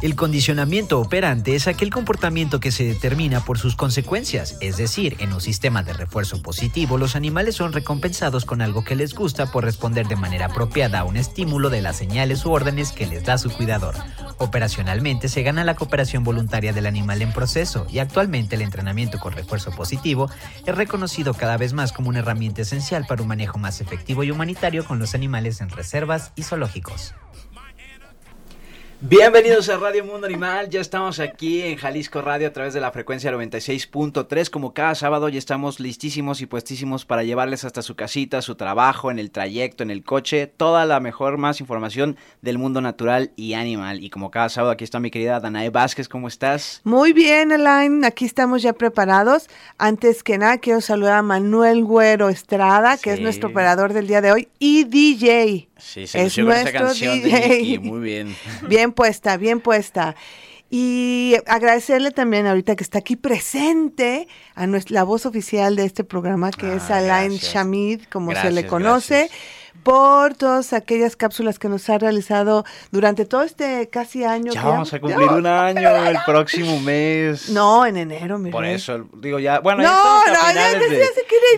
El condicionamiento operante es aquel comportamiento que se determina por sus consecuencias, es decir, en un sistema de refuerzo positivo los animales son recompensados con algo que les gusta por responder de manera apropiada a un estímulo de las señales u órdenes que les da su cuidador. Operacionalmente se gana la cooperación voluntaria del animal en proceso y actualmente el entrenamiento con refuerzo positivo es reconocido cada vez más como una herramienta esencial para un manejo más efectivo y humanitario con los animales en reservas y zoológicos. Bienvenidos a Radio Mundo Animal, ya estamos aquí en Jalisco Radio a través de la frecuencia 96.3, como cada sábado ya estamos listísimos y puestísimos para llevarles hasta su casita, su trabajo, en el trayecto, en el coche, toda la mejor, más información del mundo natural y animal. Y como cada sábado aquí está mi querida Danae Vázquez, ¿cómo estás? Muy bien, Elaine, aquí estamos ya preparados. Antes que nada quiero saludar a Manuel Güero Estrada, que es nuestro operador del día de hoy, y DJ. Sí, se es nuestra canción de muy bien. Bien puesta, bien puesta. Y agradecerle también ahorita que está aquí presente a nuestra, la voz oficial de este programa, que es ah, Alain Shamid, como se le conoce por todas aquellas cápsulas que nos ha realizado durante todo este casi año. Ya vamos a cumplir un año el próximo mes. No, en enero, mira. Por eso, digo, ya, bueno, ya estamos a finales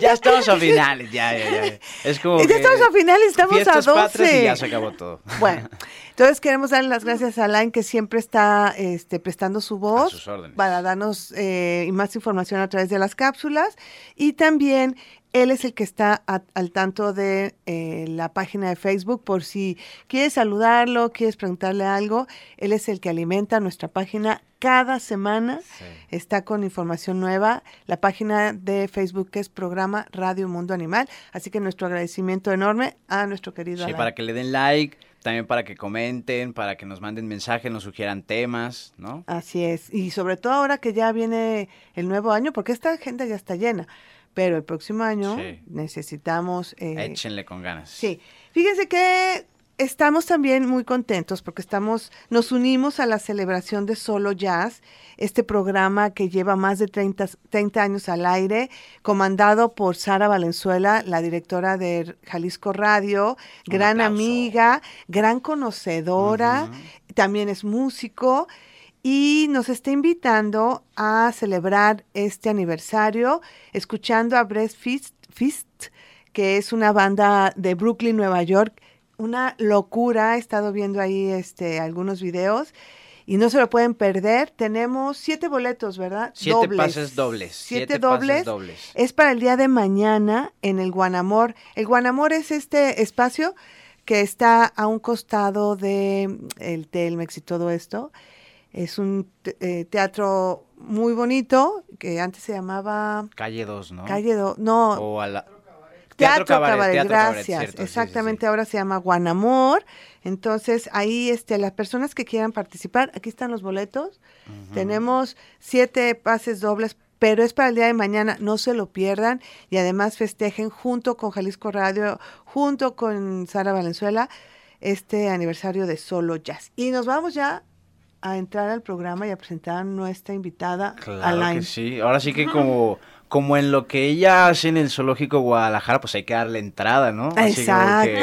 ya, estamos a finales, ya, ya, ya. Es como Ya estamos a finales, estamos a 12. Y ya se acabó todo. Bueno, entonces queremos darle las gracias a Alain que siempre está este, prestando su voz para darnos eh, más información a través de las cápsulas y también él es el que está al tanto de eh, la página de Facebook por si quieres saludarlo, quieres preguntarle algo. Él es el que alimenta nuestra página cada semana. Está con información nueva. La página de Facebook es programa Radio Mundo Animal. Así que nuestro agradecimiento enorme a nuestro querido. Sí, para que le den like, también para que comenten, para que nos manden mensajes, nos sugieran temas, ¿no? Así es. Y sobre todo ahora que ya viene el nuevo año, porque esta agenda ya está llena pero el próximo año necesitamos... Eh, Échenle con ganas. Sí. Fíjense que estamos también muy contentos porque estamos, nos unimos a la celebración de Solo Jazz, este programa que lleva más de 30, 30 años al aire, comandado por Sara Valenzuela, la directora de Jalisco Radio, gran amiga, gran conocedora, también es músico y nos está invitando a celebrar este aniversario escuchando a Breast Fist, que es una banda de Brooklyn, Nueva York. Una locura, he estado viendo ahí este, algunos videos y no se lo pueden perder. Tenemos siete boletos, ¿verdad? Siete pases dobles. Siete, dobles. Es para el día de mañana en el Guanamor. El Guanamor es este espacio que está a un costado de el Telmex y todo esto. Es un eh, teatro muy bonito que antes se llamaba... Calle 2, ¿no? Calle 2, no. O a la... Teatro, Cabaret, gracias. Exactamente, ahora se llama Guanamor. Entonces, ahí este, las personas que quieran participar, aquí están los boletos. Tenemos siete pases dobles, pero es para el día de mañana, no se lo pierdan. Y además festejen junto con Jalisco Radio, junto con Sara Valenzuela, este aniversario de Solo Jazz. Y nos vamos ya a entrar al programa y a presentar a nuestra invitada. Claro que sí. Ahora sí que como, como en lo que ella hace en el Zoológico Guadalajara, pues hay que darle entrada, ¿no? Exacto.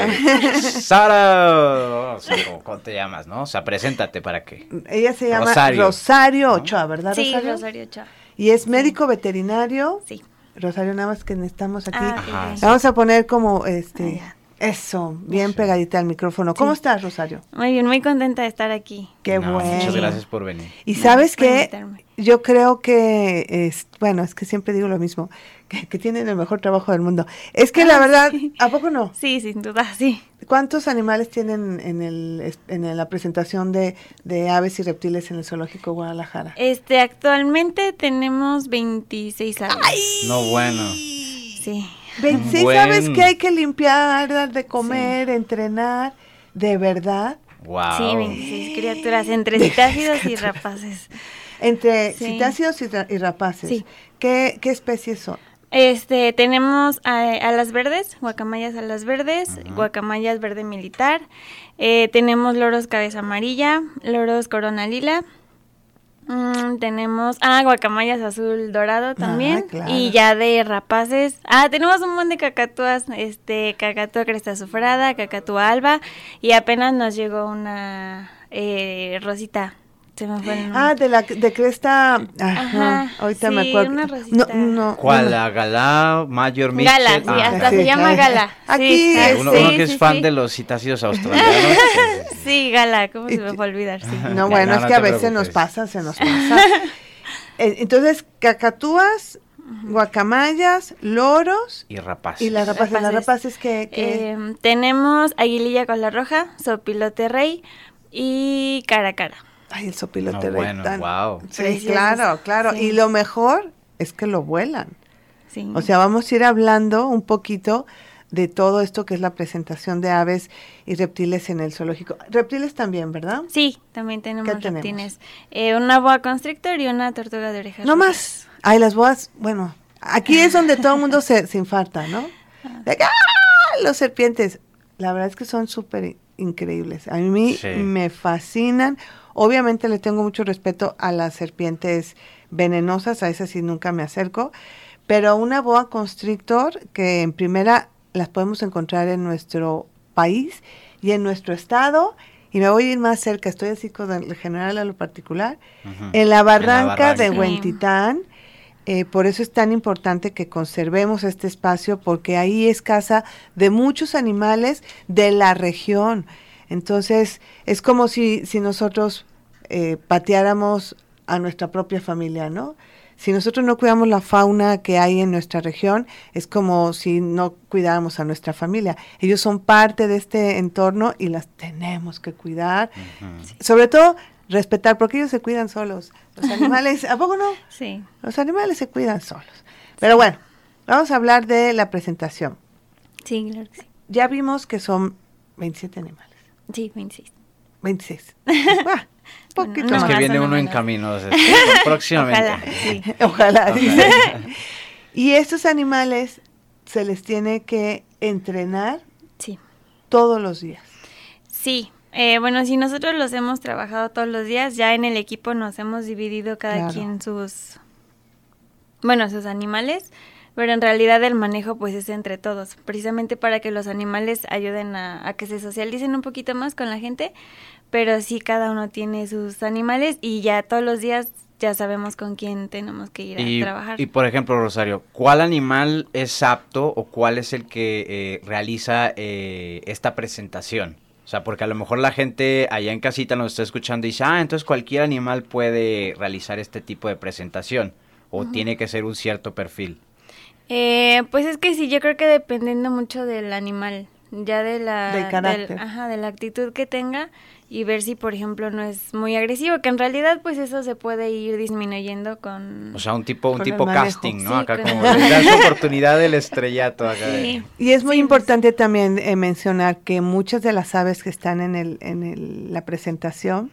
Sara, ¿cómo, te llamas, no? O sea, preséntate para que... Ella se llama Rosario, Ochoa, ¿verdad, sí, Rosario? Ochoa. Y es médico veterinario. Sí. Rosario, nada más que estamos aquí. Ah, Vamos a poner como este... Ah, eso, bien pegadita al micrófono. ¿Cómo estás, Rosario? Muy bien, muy contenta de estar aquí. Qué bueno. Muchas gracias por venir. Y sabes que yo creo que, es, bueno, es que siempre digo lo mismo, que, tienen el mejor trabajo del mundo. Es que la ah, verdad, ¿a poco no? Sí, sin duda, sí. ¿Cuántos animales tienen en, el, en la presentación de, de aves y reptiles en el Zoológico Guadalajara? Este, actualmente tenemos 26 aves. No, bueno. Sí. 26 sabes que hay que limpiar, de comer, entrenar, de verdad. Wow. Sí, 26 criaturas entre citácidos y rapaces. Entre Sí. citáceos y, y rapaces. Sí. ¿Qué, ¿Qué especies son? Este, tenemos a, alas verdes, guacamayas alas verdes, guacamayas verde militar, eh, tenemos loros cabeza amarilla, loros corona lila, mm, tenemos, ah, guacamayas azul dorado también, claro. y ya de rapaces, ah, tenemos un montón de cacatúas, este, cacatúa cresta azufrada, cacatúa alba, y apenas nos llegó una eh, rosita, se me fue el nombre. Ah, de la de cresta. Ajá. Ajá, ahorita me acuerdo. una no, no. ¿Cuál? no. ¿La Galá, Mayor Mitchell? Gala, sí, Ah, hasta sí, se llama. Gala. Aquí, sí, uno, sí, uno que es sí, fan sí. de los citáceos australianos. Sí, Gala, ¿cómo se me fue a olvidar? Sí. No, No, bueno, no, es no que a veces nos pasa, se nos pasa. Eh, Entonces, cacatúas, guacamayas, loros y rapaz. y las rapaces. Las Rapaces. rapaces que... que Eh, tenemos aguililla cola roja, sopilote rey y cara a cara. Ay, el sopilote No, bueno, tan- wow. Sí, Preciosos. claro, claro. Sí. Y lo mejor es que lo vuelan. Sí. O sea, vamos a ir hablando un poquito de todo esto que es la presentación de aves y reptiles en el zoológico. Reptiles también, ¿verdad? sí, también tenemos ¿Qué tenemos? reptiles. Eh, una boa constrictor y una tortuga de orejas. No rojas. más. Ay, las boas, bueno, aquí es donde todo el mundo se, se infarta, ¿no? De que, ¡ah! Los serpientes. La verdad es que son súper increíbles. A mí Sí. me fascinan. Obviamente le tengo mucho respeto a las serpientes venenosas, a esas sí nunca me acerco. Pero una boa constrictor que en primera las podemos encontrar en nuestro país y en nuestro estado. Y me voy a ir más cerca, estoy así con el general a lo particular. En la barranca de. Huentitán, eh, por eso es tan importante que conservemos este espacio, porque ahí es casa de muchos animales de la región. Entonces, es como si, si nosotros eh, pateáramos a nuestra propia familia, ¿no? Si nosotros no cuidamos la fauna que hay en nuestra región, es como si no cuidáramos a nuestra familia. Ellos son parte de este entorno y las tenemos que cuidar. Sobre todo, respetar, porque ellos se cuidan solos. Los animales, ¿a poco no? Sí. Los animales se cuidan solos. Pero bueno, vamos a hablar de la presentación. Sí, claro que sí. Ya vimos que son 27 animales. Sí, 26. 26. Ah, poquito No, es que más. viene no, uno no, en no. camino. o sea, próximamente. Ojalá, sí. Ojalá, dice. Y estos animales se les tiene que entrenar Sí. todos los días. Sí. Eh, bueno, si nosotros los hemos trabajado todos los días, ya en el equipo nos hemos dividido cada Claro. quien sus, bueno, sus animales, pero en realidad el manejo pues es entre todos, precisamente para que los animales ayuden a, a que se socialicen un poquito más con la gente, pero sí cada uno tiene sus animales y ya todos los días ya sabemos con quién tenemos que ir a trabajar. y, por ejemplo, Rosario, ¿cuál animal es apto o cuál es el que eh, realiza eh, esta presentación? O sea, porque a lo mejor la gente allá en casita nos está escuchando y dice, ah, entonces cualquier animal puede realizar este tipo de presentación o tiene que ser un cierto perfil. Eh, pues es que sí, yo creo que dependiendo mucho del animal, ya de la, Del carácter. ajá, de la actitud que tenga y ver si, por ejemplo, no es muy agresivo, que en realidad pues eso se puede ir disminuyendo con... O sea, un tipo, un tipo casting, ¿no? Sí, acá con- como le oportunidad del estrellato acá. de- Sí. Y es muy Sí, pues. importante también eh, mencionar que muchas de las aves que están en, el, en el- la presentación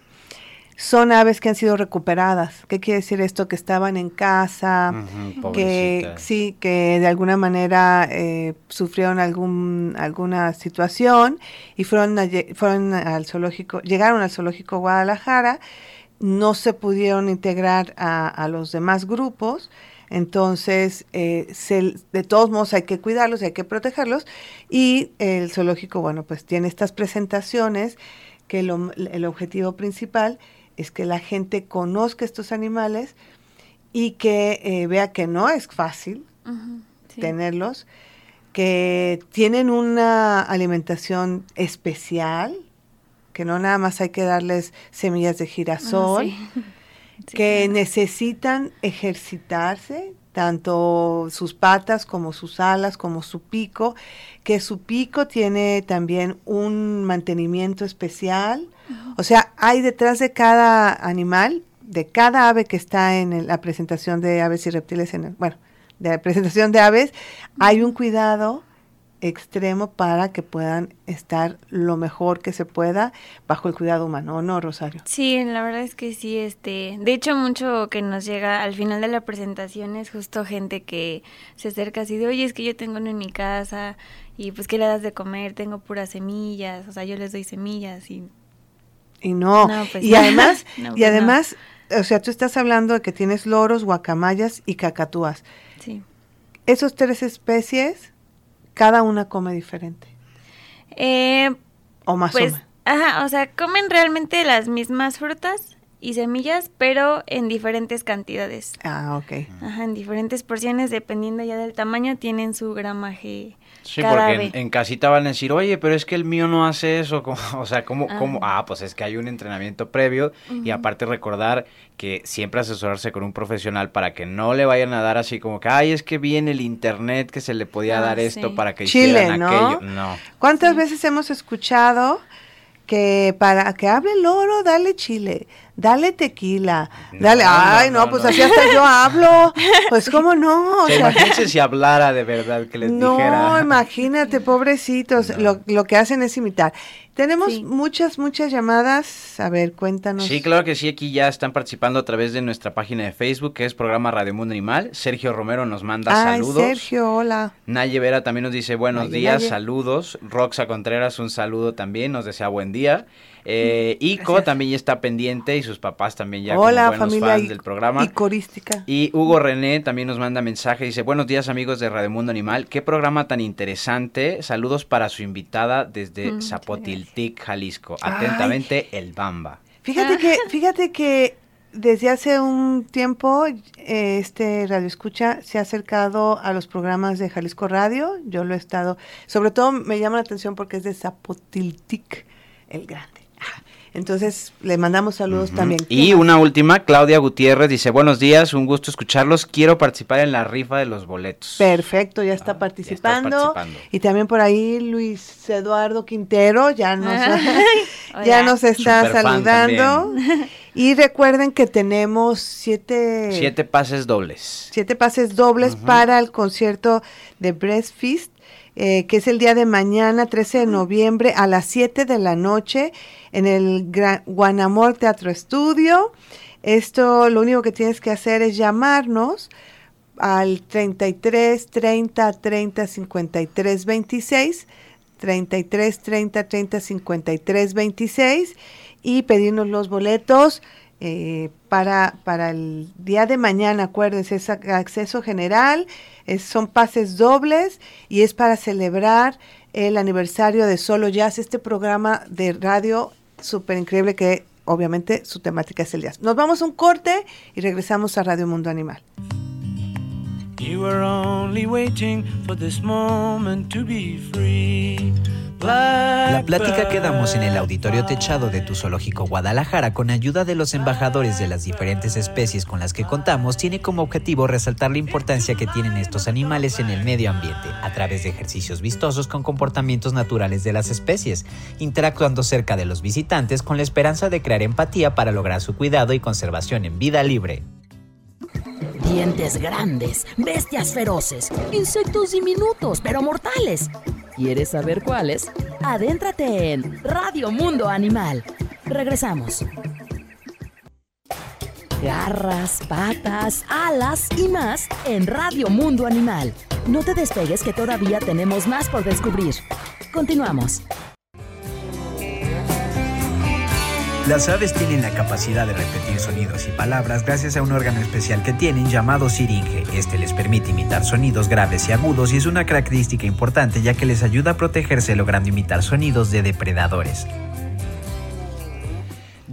son aves que han sido recuperadas. ¿Qué quiere decir esto? Que estaban en casa, que sí, que de alguna manera eh, sufrieron algún, alguna situación y fueron, a fueron al zoológico, llegaron al zoológico Guadalajara, no se pudieron integrar a, a los demás grupos, entonces eh, se- de todos modos hay que cuidarlos, hay que protegerlos y el zoológico, bueno, pues tiene estas presentaciones que lo- el objetivo principal es que la gente conozca estos animales y que eh, vea que no es fácil sí. tenerlos, que tienen una alimentación especial, que no nada más hay que darles semillas de Ah, girasol. Sí, que claro. necesitan ejercitarse, tanto sus patas como sus alas, como su pico, que su pico tiene también un mantenimiento especial. O sea, hay detrás de cada animal, de cada ave que está en el- la presentación de aves y reptiles, en el- bueno, de la presentación de aves, hay un cuidado extremo para que puedan estar lo mejor que se pueda bajo el cuidado humano, ¿o no, Rosario? Sí, la verdad es que sí, este, de hecho mucho que nos llega al final de la presentación es justo gente que se acerca así de, oye, es que yo tengo uno en mi casa y pues ¿qué le das de comer? Tengo puras semillas, o sea, yo les doy semillas y... Y no, pues y además, y pues además, o sea, tú estás hablando de que tienes loros, guacamayas y cacatúas. Sí. Esos tres especies cada una come diferente. Eh, o más o pues. Ajá, o sea, comen realmente las mismas frutas y semillas, pero en diferentes cantidades. Ah, ok. Ajá, en diferentes porciones, dependiendo ya del tamaño, tienen su gramaje Sí, porque en, casita van a decir, oye, pero es que el mío no hace eso. o sea, ¿cómo, ah. ¿cómo? Ah, pues es que hay un entrenamiento previo y aparte recordar que siempre asesorarse con un profesional para que no le vayan a dar así como que, ay, es que vi en el internet que se le podía ah, dar esto para que Chile, hicieran ¿no? aquello. No. ¿Cuántas veces hemos escuchado que para que hable el oro, dale chile? Dale tequila, dale, ay, no, pues así hasta yo hablo, pues cómo no. O imagínense si hablara de verdad que les dijera. No, imagínate, pobrecitos, Lo, lo que hacen es imitar. Tenemos muchas, muchas llamadas. A ver, cuéntanos. Sí, claro que sí. Aquí ya están participando a través de nuestra página de Facebook, que es programa Radio Mundo Animal. Sergio Romero nos manda Ay, saludos. Sergio, hola. Naye Vera también nos dice buenos días, saludos. Roxa Contreras, un saludo también, nos desea buen día. Eh, Ico también ya está pendiente y sus papás también ya Hola, como buenos familia fans del programa. Icorística. Y Hugo René también nos manda mensaje, dice, buenos días amigos de Radio Mundo Animal, qué programa tan interesante, saludos para su invitada desde mm, Zapotiltic, Jalisco, atentamente el Bamba. Fíjate que, fíjate que desde hace un tiempo eh, este Radio Escucha se ha acercado a los programas de Jalisco Radio, yo lo he estado, sobre todo me llama la atención porque es de Zapotiltic el Grande. Entonces, le mandamos saludos también. Y una última, Claudia Gutiérrez dice, buenos días, un gusto escucharlos, quiero participar en la rifa de los boletos. Perfecto, ya está, ah, participando. Y también por ahí Luis Eduardo Quintero ya nos, ya nos está saludando. Y recuerden que tenemos siete... Siete pases dobles. Siete pases dobles para el concierto de Breast Feast eh, que es el día de mañana, 13 de noviembre, a las 7 de la noche, en el Guanamor Teatro Estudio. Esto lo único que tienes que hacer es llamarnos al 33 30 30 53 26, 33 30 30 53 26 y pedirnos los boletos. Eh, para, para el día de mañana, acuérdense, es acceso general, son pases dobles y es para celebrar el aniversario de Solo Jazz, este programa de radio súper increíble que obviamente su temática es el jazz. Nos vamos a un corte y regresamos a Radio Mundo Animal. La plática que damos en el auditorio techado de tu zoológico Guadalajara. Con ayuda de los embajadores de las diferentes especies con las que contamos tiene como objetivo resaltar la importancia que tienen estos animales en el medio ambiente a través de ejercicios vistosos con comportamientos naturales de las especies, interactuando cerca de los visitantes con la esperanza de crear empatía para lograr su cuidado y conservación en vida libre. Dientes grandes, bestias feroces, insectos diminutos pero mortales ¿Quieres saber cuáles? Adéntrate en Radio Mundo Animal. Regresamos. Garras, patas, alas y más en Radio Mundo Animal. No te despegues que todavía tenemos más por descubrir. Continuamos. Las aves tienen la capacidad de repetir sonidos y palabras gracias a un órgano especial que tienen llamado siringe. Este les permite imitar sonidos graves y agudos y es una característica importante ya que les ayuda a protegerse logrando imitar sonidos de depredadores.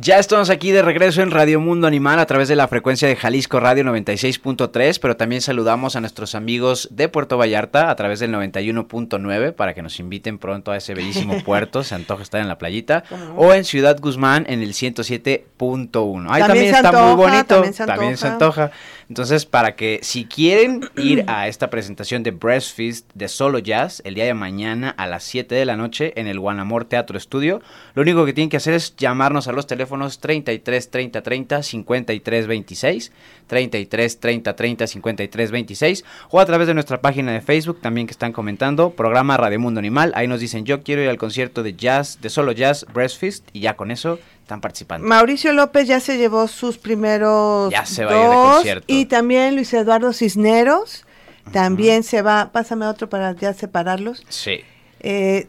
Ya estamos aquí de regreso en Radio Mundo Animal a través de la frecuencia de Jalisco Radio 96.3, pero también saludamos a nuestros amigos de Puerto Vallarta a través del 91.9 para que nos inviten pronto a ese bellísimo puerto, se antoja estar en la playita, o en Ciudad Guzmán en el 107.1. Ahí también, está muy bonito, también se antoja. Entonces, para que si quieren ir a esta presentación de Breastfeast de Solo Jazz el día de mañana a las 7 de la noche en el Guanamor Teatro Estudio, lo único que tienen que hacer es llamarnos a los teléfonos teléfonos 33 30 30 53 26, 33 30 30 53 26 o a través de nuestra página de Facebook también que están comentando, programa Radio Mundo Animal, ahí nos dicen yo quiero ir al concierto de jazz, de solo jazz, Breastfeast y ya con eso están participando. Mauricio López ya se llevó sus primeros Ya se va a ir de concierto. y también Luis Eduardo Cisneros también se va, pásame otro para ya separarlos. Sí. Eh,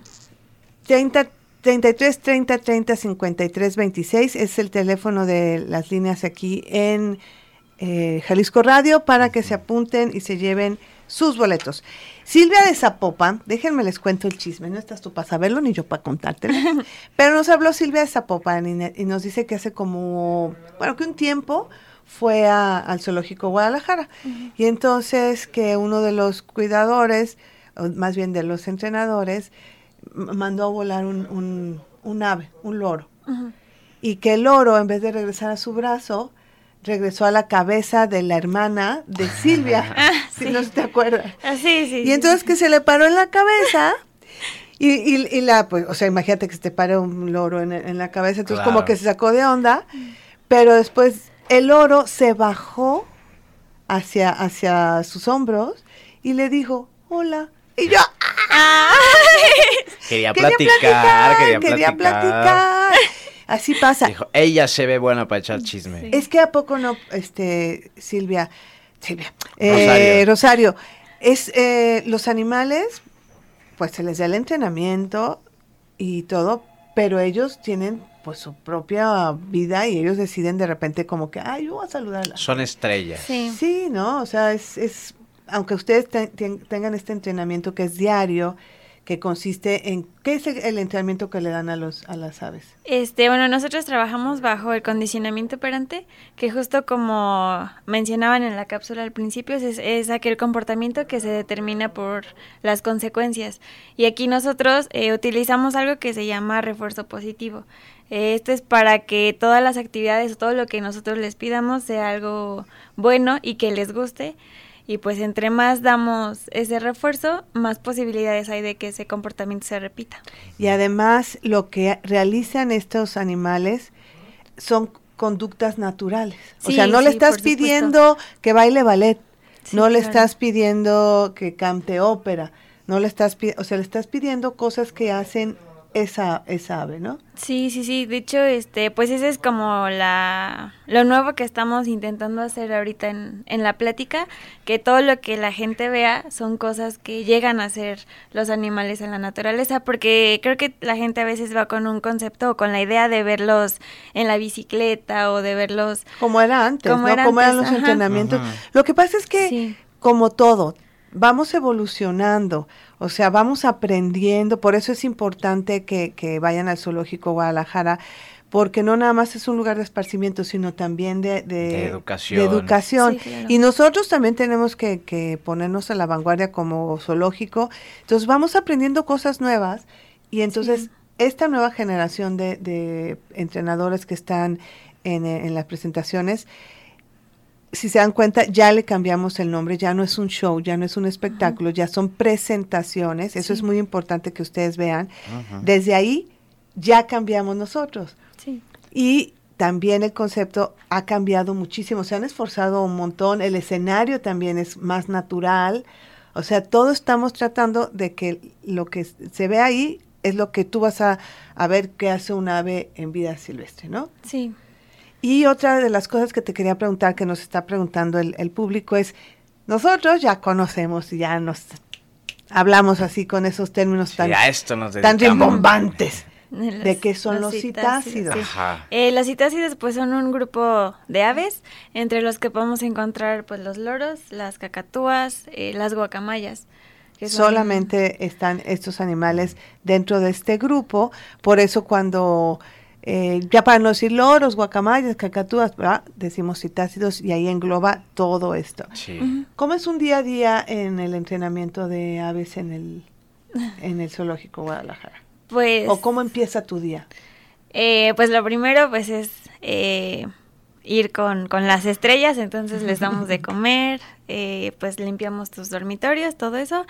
30, 33 30 30 53 26 es el teléfono de las líneas aquí en eh, Jalisco Radio para que se apunten y se lleven sus boletos. Silvia de Zapopan, déjenme les cuento el chisme, no estás tú para saberlo ni yo para contártelo, pero nos habló Silvia de Zapopan y, y nos dice que hace como, bueno, que un tiempo fue a- al zoológico Guadalajara y entonces que uno de los cuidadores, o más bien de los entrenadores, mandó a volar un, un- un ave, un loro. Y que el loro, en vez de regresar a su brazo, regresó a la cabeza de la hermana de Silvia. si sí. no te acuerdas. Ah, sí, sí. Y entonces sí. que se le paró en la cabeza. Y, y, y la, pues, o sea, imagínate que se te pare un loro en, en la cabeza. Entonces, como que se sacó de onda. Pero después el loro se bajó hacia, hacia sus hombros y le dijo, hola. Y yo, Quería quería platicar, platicar, quería, quería platicar. Así pasa. Dijo, ella se ve buena para echar chisme. Sí. Es que a poco no, este, Silvia, Silvia, eh, Rosario. Rosario, es eh, los animales, pues se les da el entrenamiento y todo, pero ellos tienen pues su propia vida y ellos deciden de repente como que, ay, yo voy a saludarla. Son estrellas. Sí. Sí, ¿no? O sea, es, es aunque ustedes te- ten- tengan este entrenamiento que es diario, que consiste en, ¿qué es el, entrenamiento que le dan a los a las aves? Este, bueno, nosotros trabajamos bajo el condicionamiento operante, que justo como mencionaban en la cápsula al principio, es, es aquel comportamiento que se determina por las consecuencias. Y aquí nosotros eh, utilizamos algo que se llama refuerzo positivo. Esto es para que todas las actividades o todo lo que nosotros les pidamos sea algo bueno y que les guste. Y pues entre más damos ese refuerzo, más posibilidades hay de que ese comportamiento se repita. Y además lo que realizan estos animales son conductas naturales. o sea, no le estás pidiendo que baile ballet, Sí, no le claro. estás pidiendo que cante ópera, no le estás o sea, le estás pidiendo cosas que hacen esa, esa ave, ¿no? Sí, sí, sí. De hecho, este, pues ese es como la lo nuevo que estamos intentando hacer ahorita en, en la plática, que todo lo que la gente vea son cosas que llegan a ser los animales en la naturaleza, porque creo que la gente a veces va con un concepto o con la idea de verlos en la bicicleta o de verlos Como era antes, Como ¿no? era Como eran los ajá. entrenamientos. Lo que pasa es que, Sí. como todo, vamos evolucionando, o sea, vamos aprendiendo, por eso es importante que, que vayan al Zoológico Guadalajara, porque no nada más es un lugar de esparcimiento, sino también de, de, De educación. de educación. Sí, claro. Y nosotros también tenemos que, que ponernos a la vanguardia como zoológico. Entonces vamos aprendiendo cosas nuevas y entonces Sí. esta nueva generación de, de entrenadores que están en, en las presentaciones, si se dan cuenta, ya le cambiamos el nombre, ya no es un show, ya no es un espectáculo, ya son presentaciones, eso Sí. es muy importante que ustedes vean. Desde ahí ya cambiamos nosotros. Sí. Y también el concepto ha cambiado muchísimo, se han esforzado un montón, el escenario también es más natural, o sea, todos estamos tratando de que lo que se ve ahí es lo que tú vas a, a ver que hace un ave en vida silvestre, ¿no? Sí. Y otra de las cosas que te quería preguntar, que nos está preguntando el, el público, es, nosotros ya conocemos y ya nos hablamos así con esos términos Sí, tan, a esto nos tan rimbombantes. Los- ¿De qué son los citácidos? sí. Ajá. Eh, los citácidos pues son un grupo de aves entre los que podemos encontrar pues los loros, las cacatúas, eh, las guacamayas. que son- Solamente están estos animales dentro de este grupo, por eso cuando, eh, ya para no decir loros, guacamayas, cacatúas, ¿verdad? decimos citácidos y ahí engloba todo esto. Sí. ¿Cómo es un día a día en el entrenamiento de aves en el, en el zoológico Guadalajara? Pues, ¿O cómo empieza tu día? eh, pues lo primero pues es eh, ir con, con las estrellas, entonces les damos de comer, eh, pues limpiamos tus dormitorios, todo eso.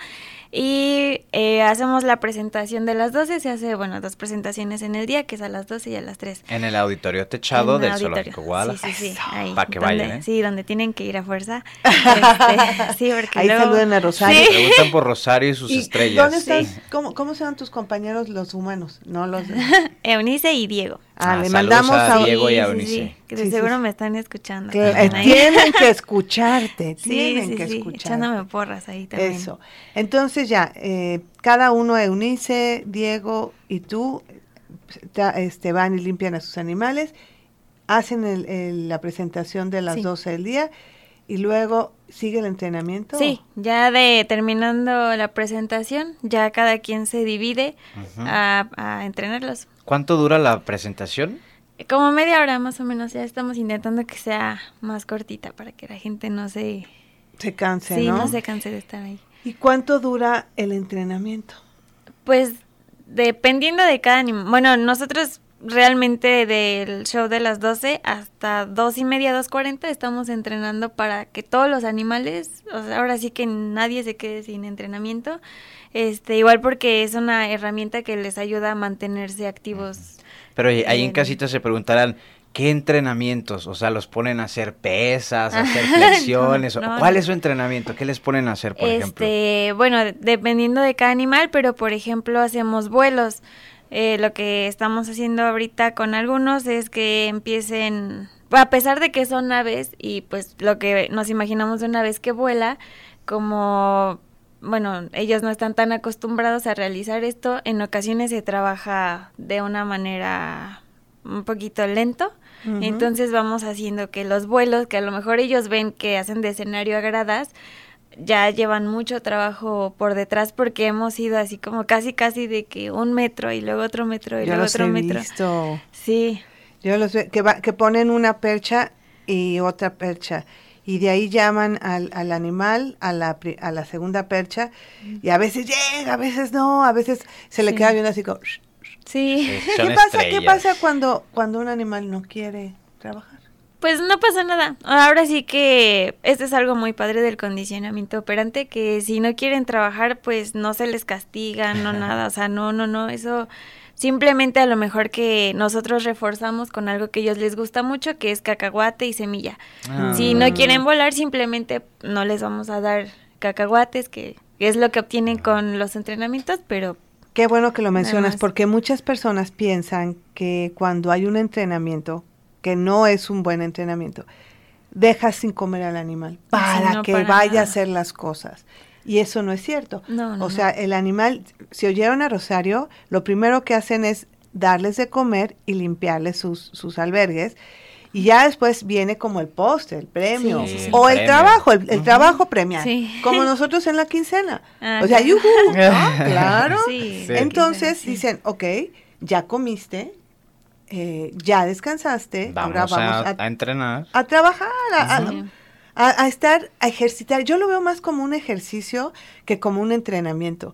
Y eh, hacemos la presentación de las 12, se hace, bueno, dos presentaciones en el día, que es a las 12 y a las 3. En el auditorio techado En del auditorio. Zoológico Guadalajara. Sí, sí, sí, ahí, Para que donde- vayan, ¿eh? Sí, donde tienen que ir a fuerza. Este, sí, porque Ahí luego- saludan a Rosario. Sí. Preguntan por Rosario y sus ¿Y estrellas. ¿Dónde? Sí. ¿Cómo, ¿Cómo se llaman tus compañeros los humanos? No los. Eunice y Diego. Ah, Ah, le mandamos a a. Diego y a Sí, sí, Eunice. sí, que de seguro sí. me están escuchando. que- eh, tienen que escucharte, Sí, tienen sí, que sí, escucharte. echándome porras ahí también. Eso. Entonces ya, eh, cada uno, Eunice, Diego y tú, ta- este, van y limpian a sus animales, hacen el- el- la presentación de las Sí. 12 del día y luego sigue el entrenamiento. Sí, ya de terminando la presentación, ya cada quien se divide Ujú. a, a entrenarlos. ¿Cuánto dura la presentación? Como media hora más o menos, ya estamos intentando que sea más cortita para que la gente no se, Se canse, sí, ¿no? no se canse de estar ahí. ¿Y cuánto dura el entrenamiento? Pues dependiendo de cada animal. Bueno, nosotros realmente del show de las 12 hasta dos y media, 2.40 estamos entrenando para que todos los animales, o sea, ahora sí que nadie se quede sin entrenamiento. Este, igual porque es una herramienta que les ayuda a mantenerse activos. Pero ahí ahí en Bien. casita se preguntarán, ¿qué entrenamientos? O sea, ¿los ponen a hacer pesas, a hacer flexiones? no, ¿Cuál es su entrenamiento? ¿Qué les ponen a hacer, por ejemplo? Este, bueno, de- dependiendo de cada animal, pero por ejemplo hacemos vuelos. Eh, lo que estamos haciendo ahorita con algunos es que empiecen, a pesar de que son aves y pues lo que nos imaginamos de una vez que vuela, como, bueno, ellos no están tan acostumbrados a realizar esto, en ocasiones se trabaja de una manera un poquito lento. Entonces vamos haciendo que los vuelos, que a lo mejor ellos ven que hacen de escenario a gradas, ya llevan mucho trabajo por detrás porque hemos ido así como casi casi de que un metro y luego otro metro y Yo luego los otro he metro. visto. Sí, Yo los ve- que, va- que ponen una percha y otra percha. Y de ahí llaman al, al animal a la, a la segunda percha. Y a veces llega, a veces no, a veces se le Sí. queda viendo así como... "Shh". Sí. Son ¿Qué pasa, ¿Qué pasa cuando, cuando un animal no quiere trabajar? Pues no pasa nada. Ahora sí que esto es algo muy padre del condicionamiento operante, que si no quieren trabajar, pues no se les castiga, no nada. O sea, no, no, no. Eso simplemente a lo mejor que nosotros reforzamos con algo que a ellos les gusta mucho, que es cacahuate y semilla. Ah. Si no quieren volar, simplemente no les vamos a dar cacahuates, que es lo que obtienen con los entrenamientos, pero Qué bueno que lo mencionas, porque muchas personas piensan que cuando hay un entrenamiento, que no es un buen entrenamiento, dejas sin comer al animal para no, que para vaya a hacer las cosas. Y eso no es cierto. No, no, o sea, el animal, si oyeron a Rosario, lo primero que hacen es darles de comer y limpiarles sus, sus albergues. Y ya después viene como el postre, el premio, Sí, sí, sí. o el Premio. trabajo, el, trabajo premial, Sí. como nosotros en la quincena. Ah, o sea, ¿no? claro. Entonces sí. dicen, ok, ya comiste, eh, ya descansaste, Vamos, ahora vamos a, a, a entrenar. a trabajar, a, a- Sí. a- a estar, a ejercitar. Yo lo veo más como un ejercicio que como un entrenamiento,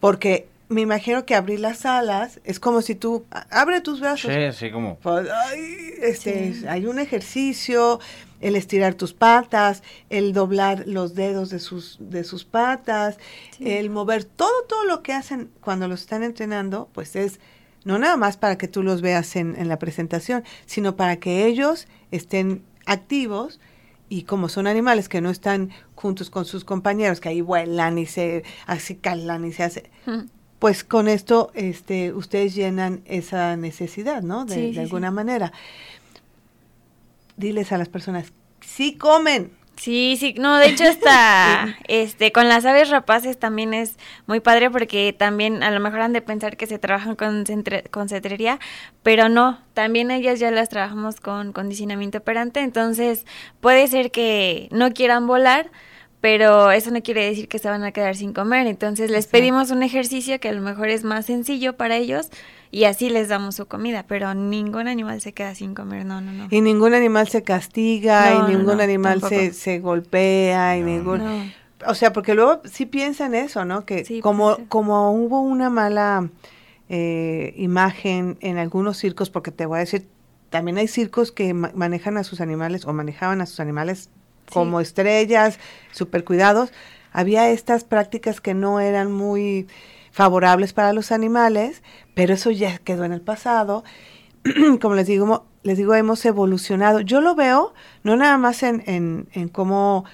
porque me imagino que abrir las alas es como si tú abre tus brazos. Sí, así como... Pues, ay, este, Sí. Hay un ejercicio, el estirar tus patas, el doblar los dedos de sus, de sus patas, Sí. el mover todo, todo lo que hacen cuando los están entrenando, pues es no nada más para que tú los veas en, en la presentación, sino para que ellos estén activos y como son animales que no están juntos con sus compañeros, que ahí vuelan y se así calan y se hace, pues con esto este, ustedes llenan esa necesidad, ¿no? De, Sí, de sí. alguna manera. Diles a las personas, sí comen. Sí, sí, no, de hecho hasta este con las aves rapaces también es muy padre porque también a lo mejor han de pensar que se trabajan con, centre- con cetrería, pero no, también ellas ya las trabajamos con condicionamiento operante, entonces puede ser que no quieran volar, pero eso no quiere decir que se van a quedar sin comer, entonces les Exacto. pedimos un ejercicio que a lo mejor es más sencillo para ellos y así les damos su comida, pero ningún animal se queda sin comer, no, no, no. Y ningún animal se castiga, No, y ningún no, animal se, se golpea, y No. ningún... No. O sea, porque luego sí piensan eso, ¿no? Que Sí, como, como hubo una mala eh, imagen en algunos circos, porque te voy a decir, también hay circos que ma- manejan a sus animales o manejaban a sus animales como estrellas, super cuidados. Había estas prácticas que no eran muy favorables para los animales, pero eso ya quedó en el pasado. como les digo, les digo, hemos evolucionado. Yo lo veo no nada más en, en, en cómo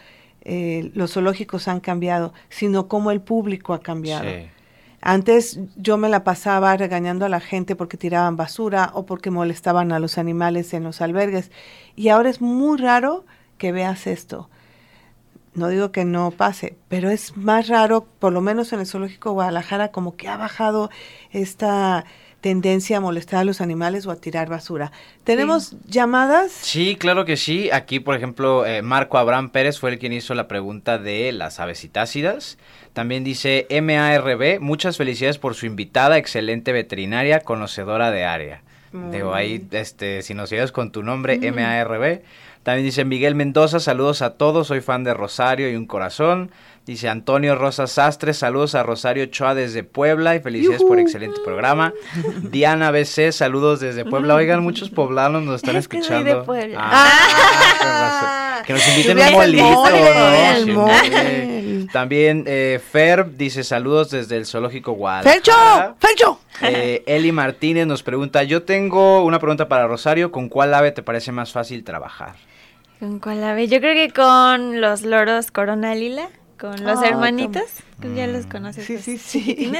eh, los zoológicos han cambiado, sino cómo el público ha cambiado. Sí. Antes yo me la pasaba regañando a la gente porque tiraban basura o porque molestaban a los animales en los albergues. Y ahora es muy raro que veas esto. No digo que no pase, pero es más raro, por lo menos en el zoológico de Guadalajara, como que ha bajado esta tendencia a molestar a los animales o a tirar basura. ¿Tenemos llamadas? Sí, claro que sí. Aquí, por ejemplo, eh, Marco Abraham Pérez fue el quien hizo la pregunta de las aves citácidas. También dice MARB, muchas felicidades por su invitada, excelente veterinaria, conocedora de área. Digo, ahí, este, si nos sigues con tu nombre, MARB. También dice Miguel Mendoza, saludos a todos, soy fan de Rosario y un corazón. Dice Antonio Rosa Sastre, saludos a Rosario Choa desde Puebla y felicidades por excelente programa. Diana BC, saludos desde Puebla. Oigan, muchos poblanos nos están Es que soy escuchando. de Puebla. Ah, razón. que nos inviten un molito, ¿no? Sí. También eh, Fer dice saludos desde el zoológico Guadalajara. ¡Fercho! ¡Fercho! Eh, Eli Martínez nos pregunta, yo tengo una pregunta para Rosario, ¿con cuál ave te parece más fácil trabajar? ¿Con cuál ave? Yo creo que con los loros corona lila, con los Ah, hermanitos, que ya los conoces. Sí, pues, sí, sí.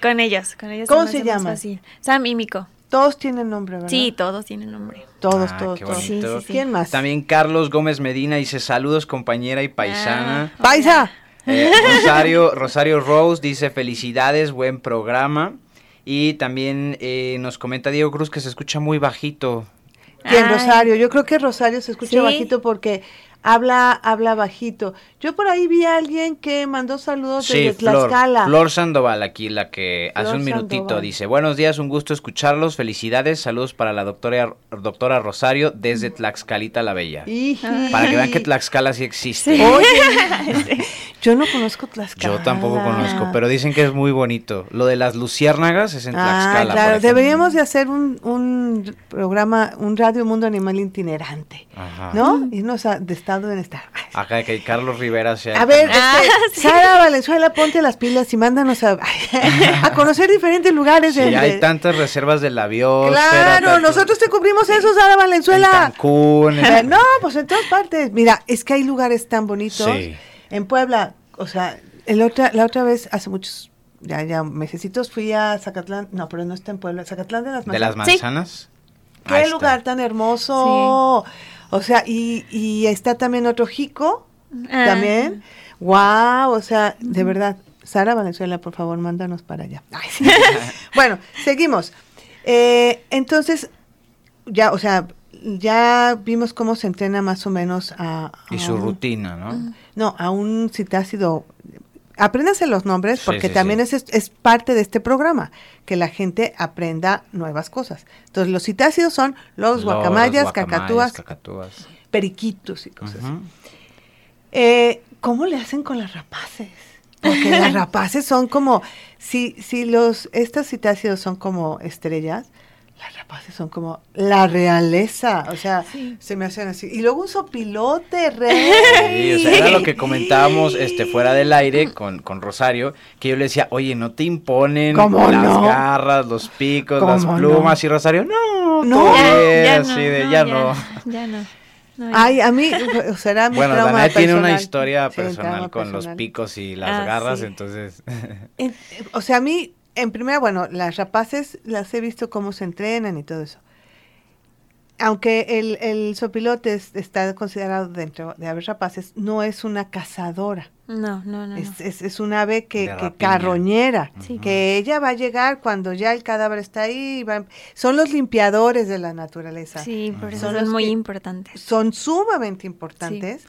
Con ellos, con ellos. ¿Cómo se llaman? fácil. Sam y Mico. Todos tienen nombre, ¿verdad? Sí, todos tienen nombre. Todos, Ah, todos, qué todos. bonito. Sí, sí, sí. ¿Quién más? También Carlos Gómez Medina dice saludos compañera y paisana. Ah. ¡Paisa! Eh, Rosario, Rosario Rose dice felicidades, buen programa. Y también eh, nos comenta Diego Cruz que se escucha muy bajito. Ay. Rosario. Yo creo que Rosario se escucha Sí. bajito porque habla, habla bajito. Yo por ahí vi a alguien que mandó saludos Sí, desde Tlaxcala. Flor Sandoval aquí, la que hace un minutito Sandoval. dice, buenos días, un gusto escucharlos, felicidades, saludos para la doctora, doctora Rosario desde Tlaxcalita la Bella. Iji. Para que vean que Tlaxcala sí existe. Oye, yo no conozco Tlaxcala. Yo tampoco conozco, pero dicen que es muy bonito. Lo de las luciérnagas es en Ah, Tlaxcala. claro, deberíamos de hacer un, un programa, un radio mundo animal itinerante, Ajá. ¿no? Irnos a- de estado en estado. Ajá, que Carlos Rivera sea. A ver, Ah, este, Sara Valenzuela, ponte las pilas y mándanos a, a conocer diferentes lugares. De- hay tantas reservas de la biosfera. Claro, nosotros te cubrimos eso, Sara en Valenzuela. Cancún. en- Eh, No, pues en todas partes. Mira, es que hay lugares tan bonitos. Sí. En Puebla, o sea, el otra, la otra vez, hace muchos, ya, ya mesecitos, fui a Zacatlán. No, pero no está en Puebla. Zacatlán de las De las Manzanas. manzanas. Qué Ahí está. lugar tan hermoso. O sea, y, y está también otro Jico, Ah. también. Wow, o sea, de verdad. Sara Valenzuela, por favor, mándanos para allá. Ay, sí. bueno, seguimos. Eh, entonces, ya, o sea, ya vimos cómo se entrena más o menos a... Y su un- rutina, ¿no? No, a un citácido. Apréndase los nombres porque sí, también sí. Es, es parte de este programa, que la gente aprenda nuevas cosas. Entonces, los citácidos son los guacamayas, guacamayas, cacatúas, cacatúas. periquitos y cosas. Ujú. Eh, ¿Cómo le hacen con las rapaces? Porque las rapaces son como, si, si los, estos citácidos son como estrellas, las rapaces son como la realeza, o sea, se me hacen así. Y luego un sopilote, rey. Sí, o sea, era lo que comentábamos este, fuera del aire con, con Rosario, que yo le decía, oye, ¿no te imponen ¿Cómo las no? garras, los picos, ¿Cómo las no? plumas? Y Rosario, no, No. Ya, ya así no, de, no, ya no. Ya no. No, ya. Ay, a mí, o será mi Bueno, trauma Daniel tiene una personal. historia Sí, personal con los personal. picos y las Ah, garras, sí. entonces... En- o sea, a mí, en primera, bueno, las rapaces las he visto cómo se entrenan y todo eso. Aunque el, el sopilote es- está considerado dentro de aves rapaces, no es una cazadora. No, no, no. no. Es, es, es un ave que, carroñera, Sí. que ella va a llegar cuando ya el cadáver está ahí. y va- son los limpiadores de la naturaleza. Sí, por eso Son muy que- importantes. Son sumamente importantes.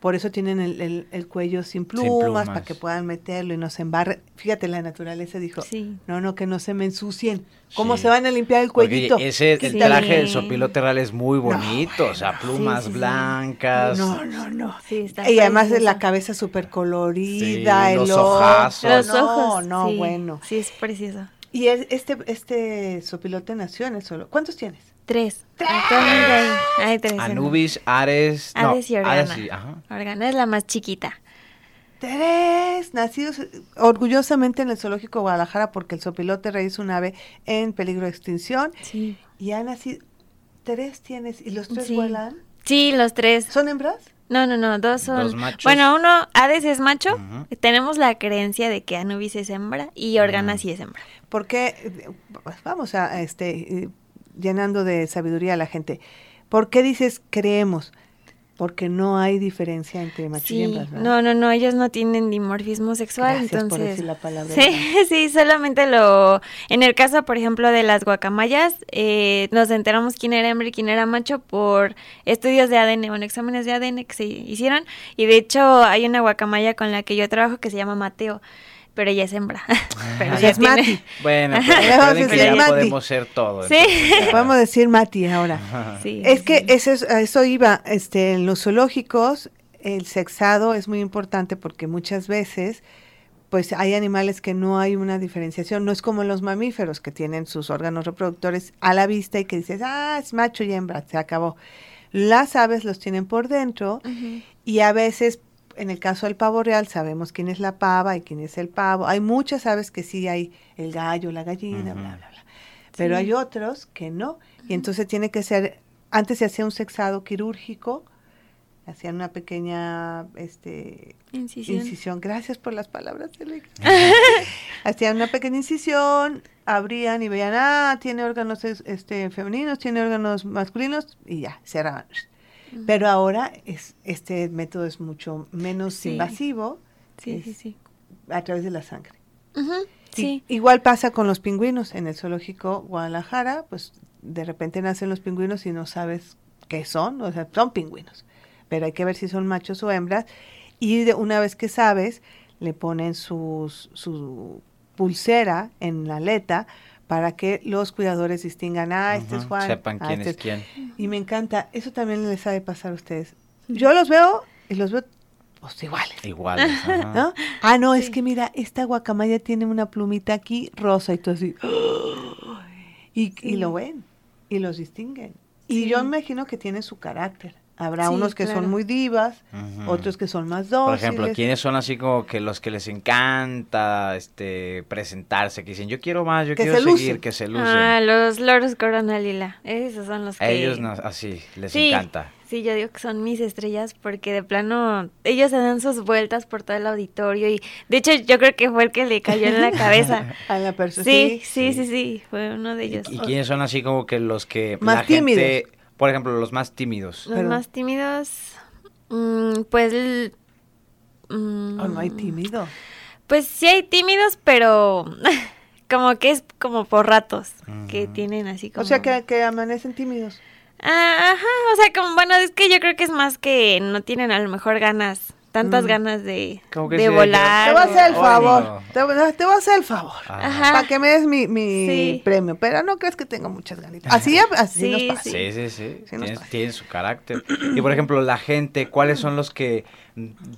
Por eso tienen el, el- el cuello sin plumas, plumas. para que puedan meterlo y no se embarre. Fíjate, la naturaleza dijo, Sí. no, no, que no se me ensucien. ¿Cómo Sí. se van a limpiar el Porque cuellito? ese, el Sí. traje del sopilote real es muy bonito, o sea, plumas Sí, sí, sí. blancas. No, no, no. Sí, está Y además de precioso. la cabeza súper colorida, Sí, el los ojo. ojazos. Los no, ojos. No, sí, bueno. Sí, es precioso. Y el- este, este sopilote nació en el solo. ¿Cuántos tienes? Tres. Actualmente hay, hay tres. Anubis, Ares, no, Hades y Organa. Hades y- ajá. Organa es la más chiquita. Tres nacidos eh, orgullosamente en el Zoológico de Guadalajara porque el sopilote rey es un ave en peligro de extinción Sí. y han nacido tres tienes y los tres Sí. vuelan. Sí, los tres. ¿Son hembras? No, no, no, dos son. Dos machos. Bueno, uno, Hades es macho. Tenemos la creencia de que Anubis es hembra y Organa Mm. sí es hembra. Porque eh, pues, vamos a este eh, llenando de sabiduría a la gente. ¿Por qué dices creemos? Porque no hay diferencia entre macho y hembras, ¿verdad? no, no, no, ellos no tienen dimorfismo sexual, Gracias por entonces. decir la palabra. Sí, sí, solamente lo. En el caso, por ejemplo, de las guacamayas, eh, nos enteramos quién era hembra y quién era macho por estudios de ADN, bueno, exámenes de ADN que se hicieron. Y de hecho, hay una guacamaya con la que yo trabajo que se llama Mateo, pero ella es hembra. pero ya sea, es tiene- Mati. Bueno, pues, que ya Mati. podemos ser todo. Sí. entonces. Podemos decir Mati ahora. Sí, Es sí, que eso, es- a eso iba, este, en los zoológicos el sexado es muy importante porque muchas veces pues hay animales que no hay una diferenciación, no es como los mamíferos que tienen sus órganos reproductores a la vista y que dices, ah, es macho y hembra, se acabó. Las aves los tienen por dentro y a veces, en el caso del pavo real, sabemos quién es la pava y quién es el pavo. Hay muchas aves que sí hay el gallo, la gallina, bla, bla, bla. Pero Sí. hay otros que no. Y entonces tiene que ser, antes se hacía un sexado quirúrgico, hacían una pequeña este, Incisión. incisión. Gracias por las palabras, Alex. hacían una pequeña incisión, abrían y veían, ah, tiene órganos es- este, femeninos, tiene órganos masculinos, y ya, cerraban. Pero ahora es, este método es mucho menos Sí. invasivo Sí, sí, sí. a través de la sangre. Sí. igual pasa con los pingüinos en el zoológico Guadalajara, pues de repente nacen los pingüinos y no sabes qué son, o sea, son pingüinos, pero hay que ver si son machos o hembras y de una vez que sabes, le ponen sus, su pulsera en la aleta para que los cuidadores distingan, ah, este es Juan. Sepan ah, quién este es quién. Y me encanta, eso también les sabe pasar a ustedes. Yo los veo y los veo pues, iguales. Igual. ajá. ¿no? Ah, no, es que mira, esta guacamaya tiene una plumita aquí rosa y todo así. Y, y lo ven y los distinguen. Y Sí. yo imagino que tienen su carácter. Habrá Sí, unos que claro. son muy divas, otros que son más Por dóciles. ejemplo, ¿quiénes son así como que los que les encanta este presentarse? Que dicen, yo quiero más, yo Que quiero se seguir, lucen. que se lucen. Ah, los loros corona lila. Esos son los que... A ellos no, así, les Sí, encanta. Sí, yo digo que son mis estrellas porque de plano ellos se dan sus vueltas por todo el auditorio y de hecho yo creo que fue el que le cayó en la cabeza. A la persona. Sí, sí, sí. sí, sí, fue uno de ¿Y, ellos. y quiénes son así como que los que Más la gente, tímidos. Por ejemplo, los más tímidos? Los más tímidos, mm, pues... l- mm, Oh, no hay tímido. Pues sí hay tímidos, pero como que es como por ratos que tienen así como... O sea, que, que amanecen tímidos. Ah, Ajá, o sea, como, bueno, es que yo creo que es más que no tienen a lo mejor ganas, tantas Mm. ganas de, de sí, volar. Te voy a hacer el favor. no. Te, voy- te voy a hacer el favor. Ah. Ajá. Para que me des mi, mi Sí. premio. Pero no crees que tengo muchas ganitas. Así, así Sí, nos pasa. Sí, sí, sí. Pasa. tienen su carácter. Y por ejemplo, la gente, ¿cuáles son los que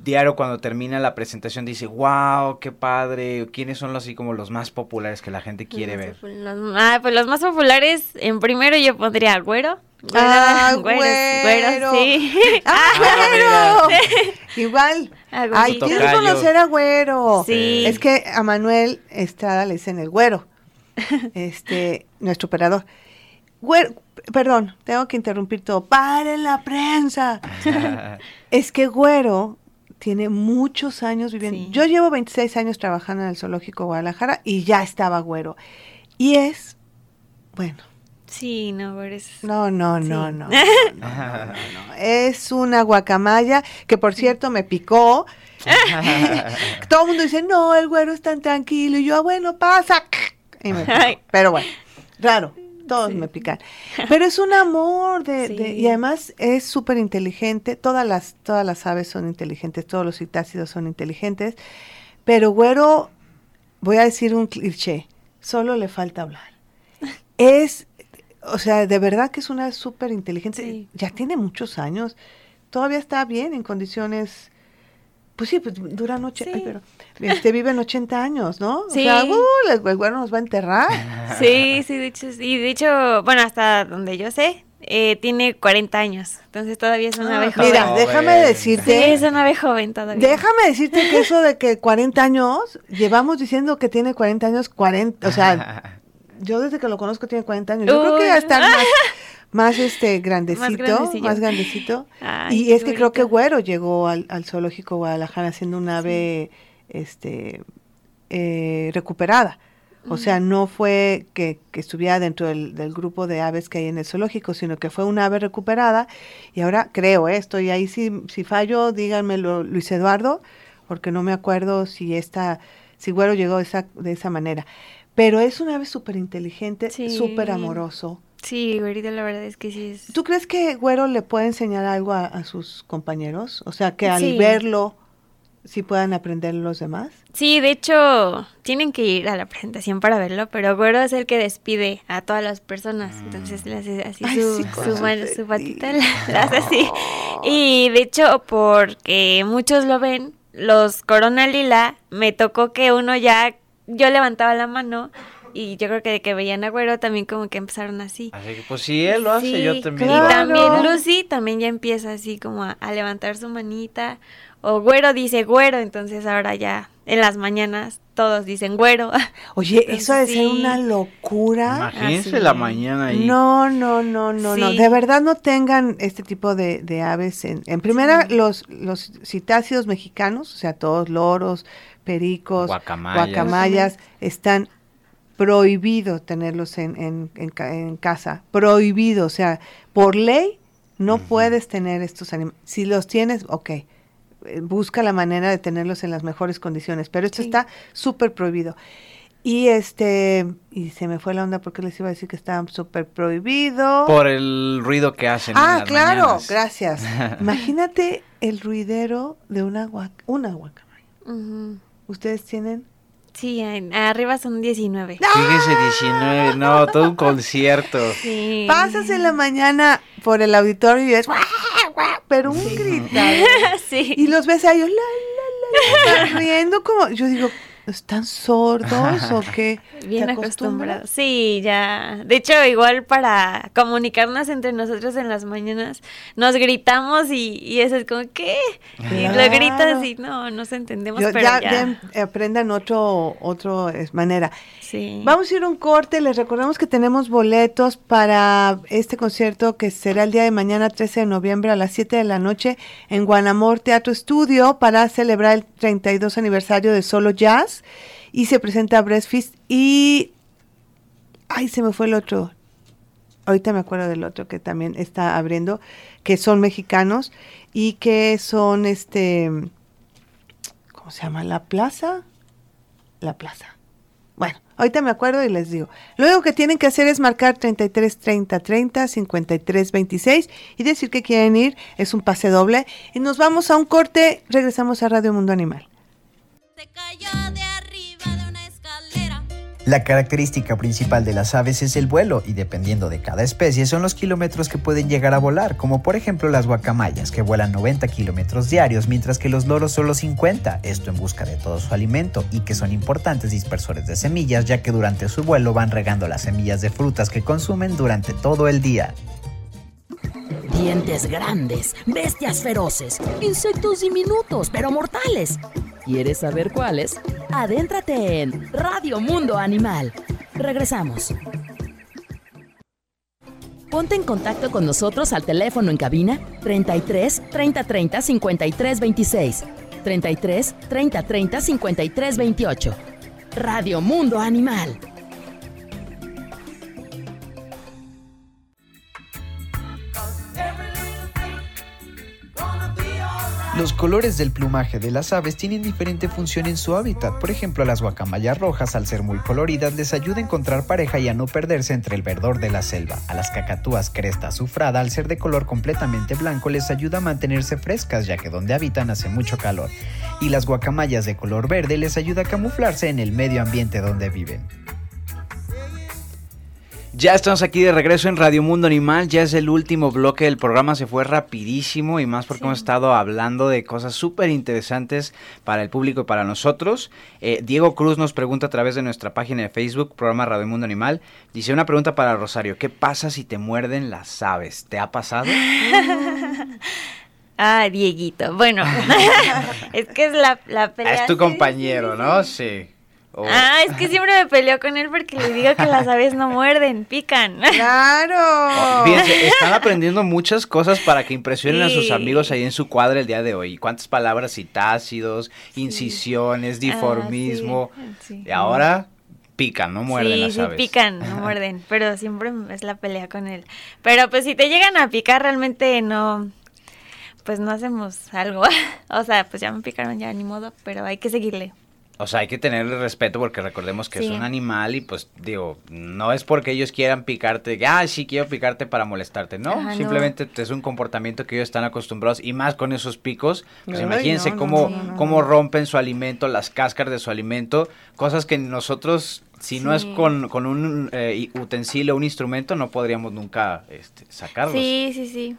diario cuando termina la presentación dice, wow, qué padre? ¿Quiénes son los así como los más populares que la gente quiere ver? Los- ah, pues los más populares, en primero yo pondría al güero. Ah, güero. güeros, sí. ¡Ah, güero! Igual. Ah, Ay, güerito. tienes que Tocayo. conocer a Güero. Sí. Es que a Manuel Estrada le dicen el Güero. Este, nuestro operador. Güero, perdón, tengo que interrumpir todo. ¡Paren la prensa! Es que Güero tiene muchos años viviendo. Sí. Yo llevo 26 años trabajando en el Zoológico Guadalajara y ya estaba Güero. Y es, bueno, Sí, no, güero es... no, no, no, Sí. no, no, no, no, no. Es una guacamaya que, por cierto, me picó. Todo el mundo dice, no, el güero es tan tranquilo. Y yo, ah, bueno, pasa. Y me picó. Pero bueno, raro. Todos Sí. me pican. Pero es un amor de, y además es súper inteligente. Todas las, todas las aves son inteligentes, todos los citácidos son inteligentes. Pero güero, voy a decir un cliché, solo le falta hablar. Es, o sea, de verdad que es una súper inteligente. Sí. Ya tiene muchos años. Todavía está bien en condiciones Pues sí, pues duran ocho, Sí. ay, pero este, viven 80 años, ¿no? O Sí. sea, uh, el el güero nos va a enterrar. Sí, sí, de hecho, sí. De hecho, bueno, hasta donde yo sé, eh, tiene 40 años. Entonces todavía es una Ah, ave joven. Mira, déjame Sí, decirte, es una ave joven todavía. déjame decirte que eso de que 40 años, llevamos diciendo que tiene 40 años, 40, o sea, yo desde que lo conozco tiene 40 años. Yo creo que ya está más, más este grandecito, más, grandecillo. grandecito. Ay, y es que creo que. Güero llegó al, al zoológico Guadalajara siendo un ave este eh, recuperada. O sea, no fue que, que estuviera dentro del, del grupo de aves que hay en el zoológico, sino que fue una ave recuperada. Y ahora creo esto, y ahí si, si fallo, díganmelo, Luis Eduardo, porque no me acuerdo si esta, si Güero llegó de esa, de esa manera. Pero es un ave súper inteligente, Sí. súper amoroso. Sí, güerito, la verdad es que sí es. ¿Tú crees que Güero le puede enseñar algo a, a sus compañeros? O sea, que al Sí. verlo, sí puedan aprender los demás. Sí, de hecho, tienen que ir a la presentación para verlo, pero Güero es el que despide a todas las personas. Entonces le hace así Ay, su, sí, mano- su patita, la hace así. Y de hecho, porque muchos lo ven, los Corona Lila, me tocó que uno ya, yo levantaba la mano y yo creo que de que veían a Güero también como que empezaron así. Así que, pues si él lo hace, Sí, yo también. Y. Claro. también Lucy también ya empieza así como a, a levantar su manita. O güero dice güero, entonces ahora ya en las mañanas todos dicen güero. Oye, Entonces, eso ha de ser una locura. Imagínense Así la mañana ahí. No, no, no, no, no. De verdad no tengan este tipo de, de aves. En, en primera, los, los citácidos mexicanos, o sea, todos loros, pericos, Guacamayas. guacamayas, están prohibido tenerlos en, en, en ca- en casa. Prohibido, o sea, por ley no puedes tener estos animales. Si los tienes, ok, eh, busca la manera de tenerlos en las mejores condiciones, pero esto Sí. está súper prohibido. Y este, y se me fue la onda porque les iba a decir que estaban súper prohibido. Por el ruido que hacen. en ah, las claro, mañanas. gracias. Imagínate el ruidero de una, guac una guacamaya. Ujú. ¿Ustedes tienen? Sí, en- arriba son 19. Fíjese, 19, no, todo un concierto. Sí. Pasas en la mañana por el auditorio y es guau, guau, pero un gritadero. sí. Y los ves a ellos la, la, la, la, riendo como, yo digo, ¿están sordos o qué? Bien ¿Te acostumbrados. Sí, ya. De hecho, igual para comunicarnos entre nosotros en las mañanas, nos gritamos y, y eso es como, ¿qué? Y lo gritas y no, nos entendemos, Yo- pero ya, ya. ya em- aprendan otro, otro es, manera. Sí. Vamos a ir a un corte, les recordamos que tenemos boletos para este concierto que será el día de mañana 13 de noviembre a las 7 de la noche en Guanamor Teatro Estudio para celebrar el 32 aniversario de Solo Jazz y se presenta Breastfeast y ay se me fue el otro ahorita me acuerdo del otro que también está abriendo que son mexicanos y que son este ¿cómo se llama? La Plaza La Plaza bueno, ahorita me acuerdo y les digo. Lo que tienen que hacer es marcar 33 30 30 53 26 y decir que quieren ir. Es un pase doble. Y nos vamos a un corte. Regresamos a Radio Mundo Animal. Se cayó de La característica principal de las aves es el vuelo y dependiendo de cada especie son los kilómetros que pueden llegar a volar, como por ejemplo las guacamayas que vuelan 90 kilómetros diarios mientras que los loros solo 50, esto en busca de todo su alimento y que son importantes dispersores de semillas ya que durante su vuelo van regando las semillas de frutas que consumen durante todo el día. Dientes grandes, bestias feroces, insectos diminutos pero mortales. ¿Quieres saber cuáles? Adéntrate en Radio Mundo Animal. Regresamos. Ponte en contacto con nosotros al teléfono en cabina 33 30 30 53 26, 33 30 30 53 28. Radio Mundo Animal. Los colores del plumaje de las aves tienen diferente función en su hábitat. Por ejemplo, las guacamayas rojas, al ser muy coloridas, les ayuda a encontrar pareja y a no perderse entre el verdor de la selva. A las cacatúas cresta azufrada, al ser de color completamente blanco, les ayuda a mantenerse frescas, ya que donde habitan hace mucho calor. Y las guacamayas de color verde les ayuda a camuflarse en el medio ambiente donde viven. Ya estamos aquí de regreso en Radio Mundo Animal, ya es el último bloque del programa, se fue rapidísimo y más porque Sí. hemos estado hablando de cosas súper interesantes para el público y para nosotros. Eh, Diego Cruz nos pregunta a través de nuestra página de Facebook, programa Radio Mundo Animal, dice una pregunta para Rosario, ¿qué pasa si te muerden las aves? ¿Te ha pasado? Ah, Dieguito. Bueno, es que es la, la pelea. es tu compañero, ¿no? sí. Sí. Ah, es que siempre me peleo con él porque le digo que las aves no muerden, pican. Claro. Fíjense, están aprendiendo muchas cosas para que impresionen a sus Sí. amigos ahí en su cuadra el día de hoy. ¿Cuántas palabras citácidos, incisiones, diformismo? Ah, sí, sí. Y ahora pican, no muerden sí, las sí, aves. pican, no muerden, pero siempre es la pelea con él. Pero pues si te llegan a picar realmente no, pues no hacemos algo. o sea, pues ya me picaron, ya ni modo, pero hay que seguirle. O sea, hay que tenerle respeto porque recordemos que es un animal y pues digo, no es porque ellos quieran picarte, que, ah, sí quiero picarte para molestarte, ¿no? Ajá, no. Simplemente es un comportamiento que ellos están acostumbrados y más con esos picos, pues Ay, imagínense no, no, cómo, cómo rompen su alimento, las cáscaras de su alimento, cosas que nosotros, si no es con, con un eh, utensilio, un instrumento, no podríamos nunca este, sacarlos. Sí, sí, sí.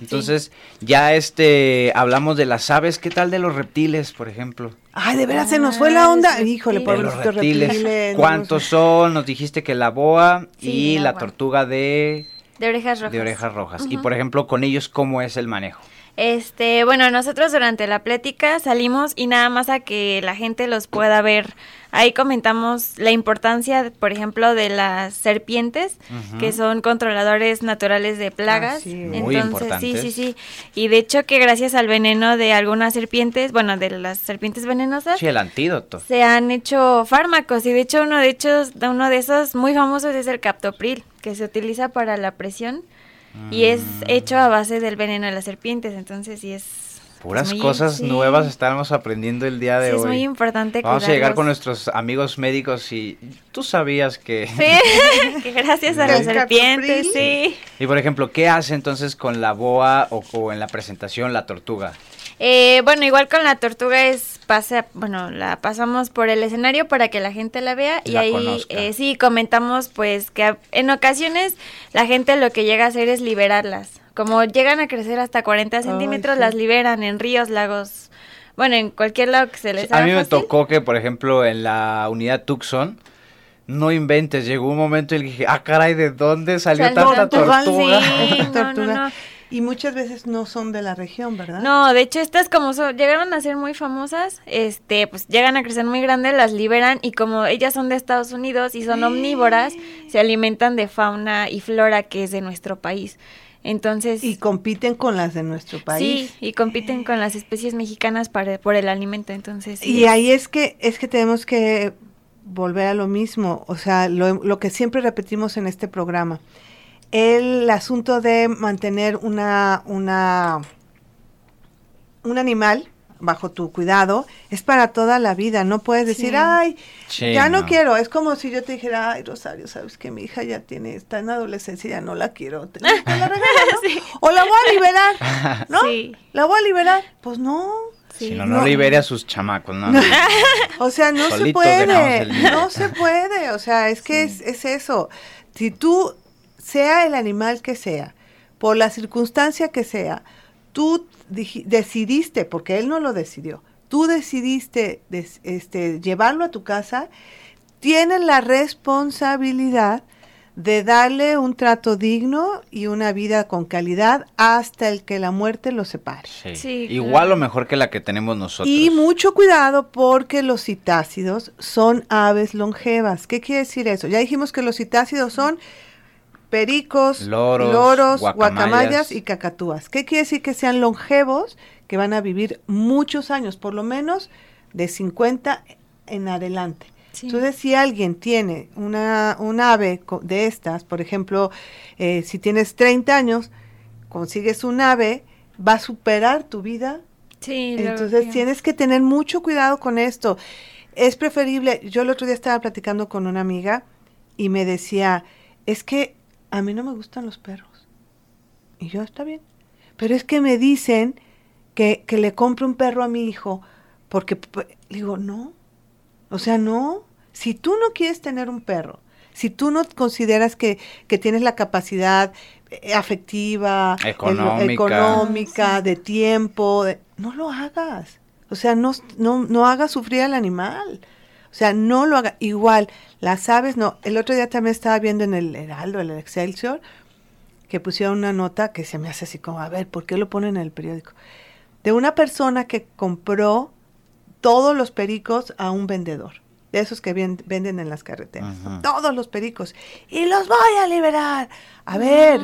Entonces, ya este, hablamos de las aves, ¿qué tal de los reptiles, por ejemplo? Ay, de veras se nos fue la Ah, onda. Híjole, reptiles. los pobrecitos reptiles. ¿Cuántos son? Nos dijiste que la boa Sí, y la tortuga de, De orejas rojas. de orejas rojas. Y por ejemplo, con ellos, ¿cómo es el manejo? Este, bueno, nosotros durante la plática salimos y nada más a que la gente los pueda ver. Ahí comentamos la importancia, por ejemplo, de las serpientes, que son controladores naturales de plagas. Ah, sí. Muy Entonces, sí, importantes. sí, sí. Y de hecho que gracias al veneno de algunas serpientes, bueno, de las serpientes venenosas, Sí, el antídoto. se han hecho fármacos y de hecho uno de hecho uno de esos muy famosos es el captopril, que se utiliza para la presión y es hecho a base del veneno de las serpientes, entonces sí es Puras muy- cosas sí. nuevas estamos aprendiendo el día de Sí, es hoy. muy importante Vamos a llegar con nuestros amigos médicos y tú sabías que... Sí, que gracias a ¿Del las serpientes, sí. Y por ejemplo, ¿qué hace entonces con la boa o, o en la presentación la tortuga? Eh, bueno, igual con la tortuga es pasa, bueno, la pasamos por el escenario para que la gente la vea y La ahí eh, sí comentamos pues que en ocasiones la gente lo que llega a hacer es liberarlas. Como llegan a crecer hasta 40 centímetros, sí. las liberan en ríos, lagos, bueno, en cualquier lado que se les a haga mí me fácil. tocó que, por ejemplo, en la unidad Tucson, no inventes, llegó un momento y dije, ah, caray, ¿de dónde salió tanta tortuga, tortuga? Sí, no, no, Tortuga. no. Y muchas veces no son de la región, ¿verdad? No, de hecho estas como son, llegaron a ser muy famosas, este, pues llegan a crecer muy grandes, las liberan y como ellas son de Estados Unidos y son omnívoras, se alimentan de fauna y flora que es de nuestro país. Entonces, Y compiten con las de nuestro país. sí, y compiten con las especies mexicanas para, por el alimento, entonces. sí Y ahí es que es que tenemos que volver a lo mismo, o sea, lo, lo que siempre repetimos en este programa. El asunto de mantener una una un animal bajo tu cuidado es para toda la vida, no puedes decir, Sí. "Ay, Sí, ya no, no. quiero." Es como si yo te dijera, "Ay, Rosario, sabes que mi hija ya tiene está en adolescencia, ya no la quiero." Te, te la regalo, ¿no? Sí. O la voy a liberar, ¿no? Sí. La voy a liberar. Pues no. Si Sí. no, no No. libere a sus chamacos, no. no. O sea, no se puede, no se puede, o sea, es que es, es eso. Si tú, sea el animal que sea, por la circunstancia que sea, tú decidiste, porque él no lo decidió, tú decidiste des- este, llevarlo a tu casa, tienes la responsabilidad de darle un trato digno y una vida con calidad hasta el que la muerte lo separe. Sí. Sí, Igual claro. o mejor que la que tenemos nosotros. Y mucho cuidado porque los citácidos son aves longevas. ¿Qué quiere decir eso? Ya dijimos que los citácidos son pericos, Loros, guacamayas, guacamayas y cacatúas. ¿Qué quiere decir que sean longevos? Que van a vivir muchos años, por lo menos de 50 en adelante. Sí. Entonces, si alguien tiene una, un ave de estas, por ejemplo, eh, si tienes 30 años, consigues un ave, va a superar tu vida Sí, entonces que- tienes que tener mucho cuidado con esto. Es preferible, yo el otro día estaba platicando con una amiga y me decía, es que a mí no me gustan los perros. Y yo, está bien. Pero es que me dicen que, que le compre un perro a mi hijo porque, digo, no. O sea, no. Si tú no quieres tener un perro, Si tú no consideras que, que tienes la capacidad eh, afectiva, el- Económica. económica, de tiempo, de- no lo hagas. O sea, no, no, no hagas sufrir al animal. O sea, no lo haga. Igual, las aves, no. El otro día también estaba viendo en el Heraldo, el Excelsior, que pusieron una nota que se me hace así como, a ver, ¿por qué lo ponen en el periódico? De una persona que compró todos los pericos a un vendedor, de esos que ven- venden en las carreteras, todos los pericos, y los voy a liberar. A ver,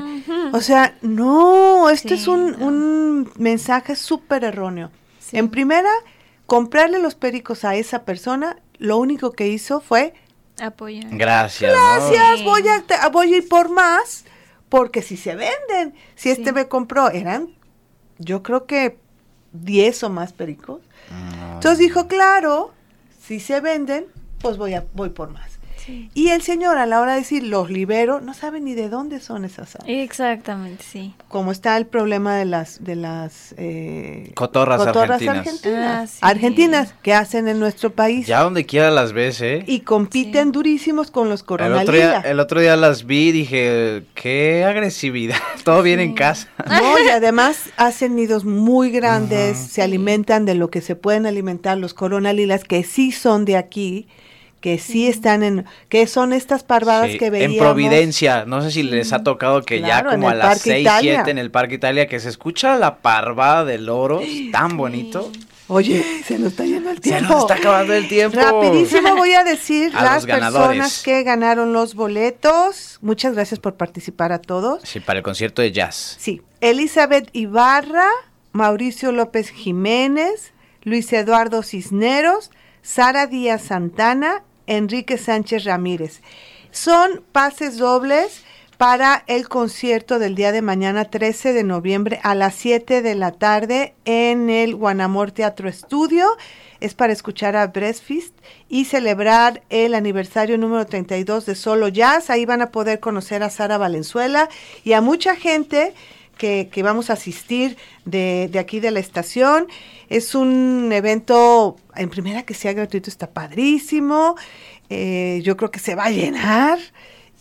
o sea, no, este Sí, es un, no. un mensaje súper erróneo. Sí. En primera, comprarle los pericos a esa persona, lo único que hizo fue Apoyar. Gracias. gracias, voy a, te- voy a ir por más, porque si se venden, si este Sí. me compró, eran, yo creo que 10 o más pericos. Mm, Entonces dijo, claro, si se venden, pues voy, a, voy por más. Sí. Y el señor a la hora de decir, los libero, no sabe ni de dónde son esas aves. Exactamente, sí. Como está el problema de las de las eh, Cotorras argentinas. argentinas, Ah, sí. argentinas que hacen en nuestro país Ya donde quiera las ves, ¿eh? y compiten Sí. durísimos con los El otro, día, coronalila. el otro día las vi y dije, qué agresividad. Todo bien en casa. No, y además hacen nidos muy grandes, se alimentan de lo que se pueden alimentar los coronalilas, que sí son de aquí, que sí están en, que son estas parvadas Sí, que veíamos. en Providencia, no sé si les ha tocado que Claro, ya como a las Parque 6, Italia. 7 en el Parque Italia que se escucha la parvada de loros, tan bonito. Oye, se nos está yendo el Se tiempo. nos está acabando el tiempo. Rapidísimo voy a decir A las personas que ganaron los boletos. Muchas gracias por participar a todos. Sí, para el concierto de jazz. Sí, Elizabeth Ibarra, Mauricio López Jiménez, Luis Eduardo Cisneros, Sara Díaz Santana, Enrique Sánchez Ramírez. Son pases dobles para el concierto del día de mañana 13 de noviembre a las 7 de la tarde en el Guanamor Teatro Estudio. Es para escuchar a Breastfeast y celebrar el aniversario número 32 de Solo Jazz. Ahí van a poder conocer a Sara Valenzuela y a mucha gente que, que vamos a asistir de, aquí de la estación. Es un evento, en primera que sea gratuito, está padrísimo. Eh, yo creo que se va a llenar.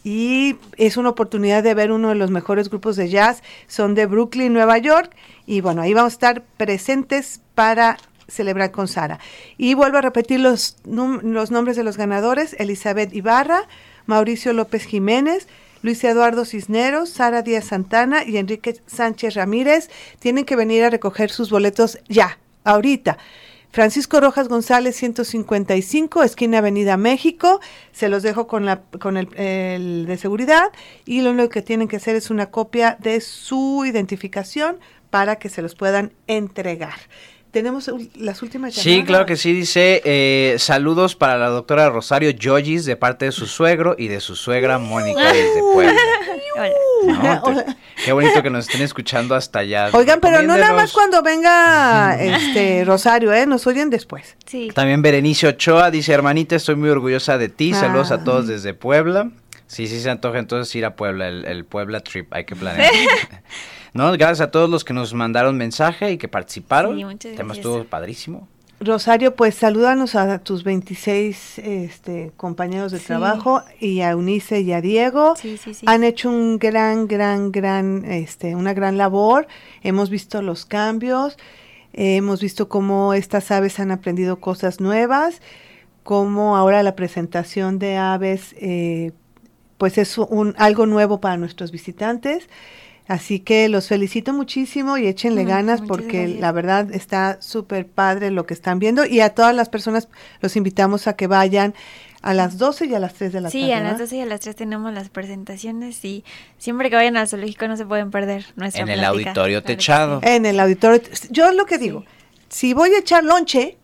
Y es una oportunidad de ver uno de los mejores grupos de jazz. Son de Brooklyn, Nueva York. Y bueno, ahí vamos a estar presentes para celebrar con Sara. Y vuelvo a repetir los, los nombres de los ganadores. Elizabeth Ibarra, Mauricio López Jiménez, Luis Eduardo Cisneros, Sara Díaz Santana y Enrique Sánchez Ramírez. Tienen que venir a recoger sus boletos ya, ahorita. Francisco Rojas González, 155, esquina Avenida México. Se los dejo con, la, con el, el de seguridad y lo único que tienen que hacer es una copia de su identificación para que se los puedan entregar. Tenemos las últimas llamadas. Sí, claro que sí, dice eh, saludos para la doctora Rosario Yoyis de parte de su suegro y de su suegra Mónica desde Puebla. Hola. ¿no? Te- qué bonito que nos estén escuchando hasta allá. Oigan, pero no nada más cuando venga este Rosario, ¿eh? Nos oyen después. Sí. También Berenice Ochoa dice, hermanita, estoy muy orgullosa de ti. Saludos Ah. a todos desde Puebla. Sí, sí se antoja entonces ir a Puebla, el, el Puebla Trip, hay que planear. no, gracias a todos los que nos mandaron mensaje y que participaron. Sí, muchas El tema gracias. estuvo padrísimo. Rosario, pues salúdanos a tus 26 este, compañeros de Sí. trabajo y a Eunice y a Diego. Sí, sí, sí. Han hecho un gran, gran, gran, este, una gran labor. Hemos visto los cambios, eh, hemos visto cómo estas aves han aprendido cosas nuevas, cómo ahora la presentación de aves, eh, pues es un, algo nuevo para nuestros visitantes. Así que los felicito muchísimo y échenle Mm, ganas porque gracias. la verdad está súper padre lo que están viendo y a todas las personas los invitamos a que vayan a las 12 y a las 3 de la Sí, tarde. a las ¿verdad? 12 y a las 3 tenemos las presentaciones y siempre que vayan al zoológico no se pueden perder nuestra En el auditorio techado. sí. En el auditorio. Yo lo que digo, Sí. si voy a echar lonche,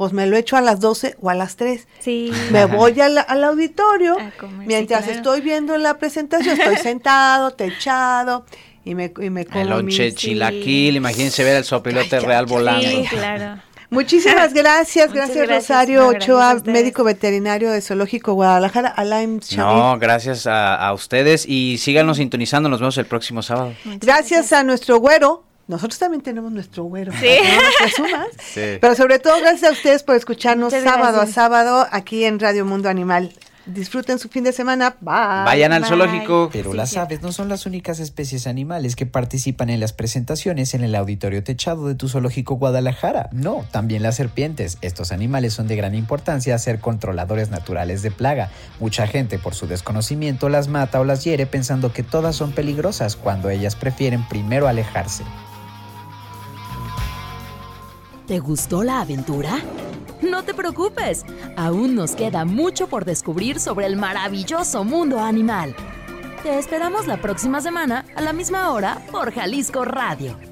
pues me lo echo a las 12 o a las 3. Sí. Me voy al, al auditorio, A comer, sí, mientras claro. estoy viendo la presentación, estoy sentado, techado, y me, y me como El lonche chilaquil, imagínense ver el sopilote Ay, real volando. Sí, claro. Muchísimas gracias, gracias gracias, Rosario no, gracias Ochoa, médico veterinario de Zoológico Guadalajara, Alain No, gracias a, a ustedes y síganos sintonizando. Nos vemos el próximo sábado. Muchas Gracias a nuestro güero. Nosotros también tenemos nuestro güero. Sí. No nos. Sí. Pero sobre todo gracias a ustedes por escucharnos Muchas sábado gracias. a sábado aquí en Radio Mundo Animal. disfruten su fin de semana. Bye. Vayan al Bye. zoológico. Pero Sí, las aves no son las únicas especies animales que participan en las presentaciones en el auditorio techado de tu zoológico Guadalajara. No, también las serpientes. Estos animales son de gran importancia a ser controladores naturales de plaga. Mucha gente por su desconocimiento las mata o las hiere pensando que todas son peligrosas cuando ellas prefieren primero alejarse. ¿Te gustó la aventura? No te preocupes, aún nos queda mucho por descubrir sobre el maravilloso mundo animal. Te esperamos la próxima semana a la misma hora por Jalisco Radio.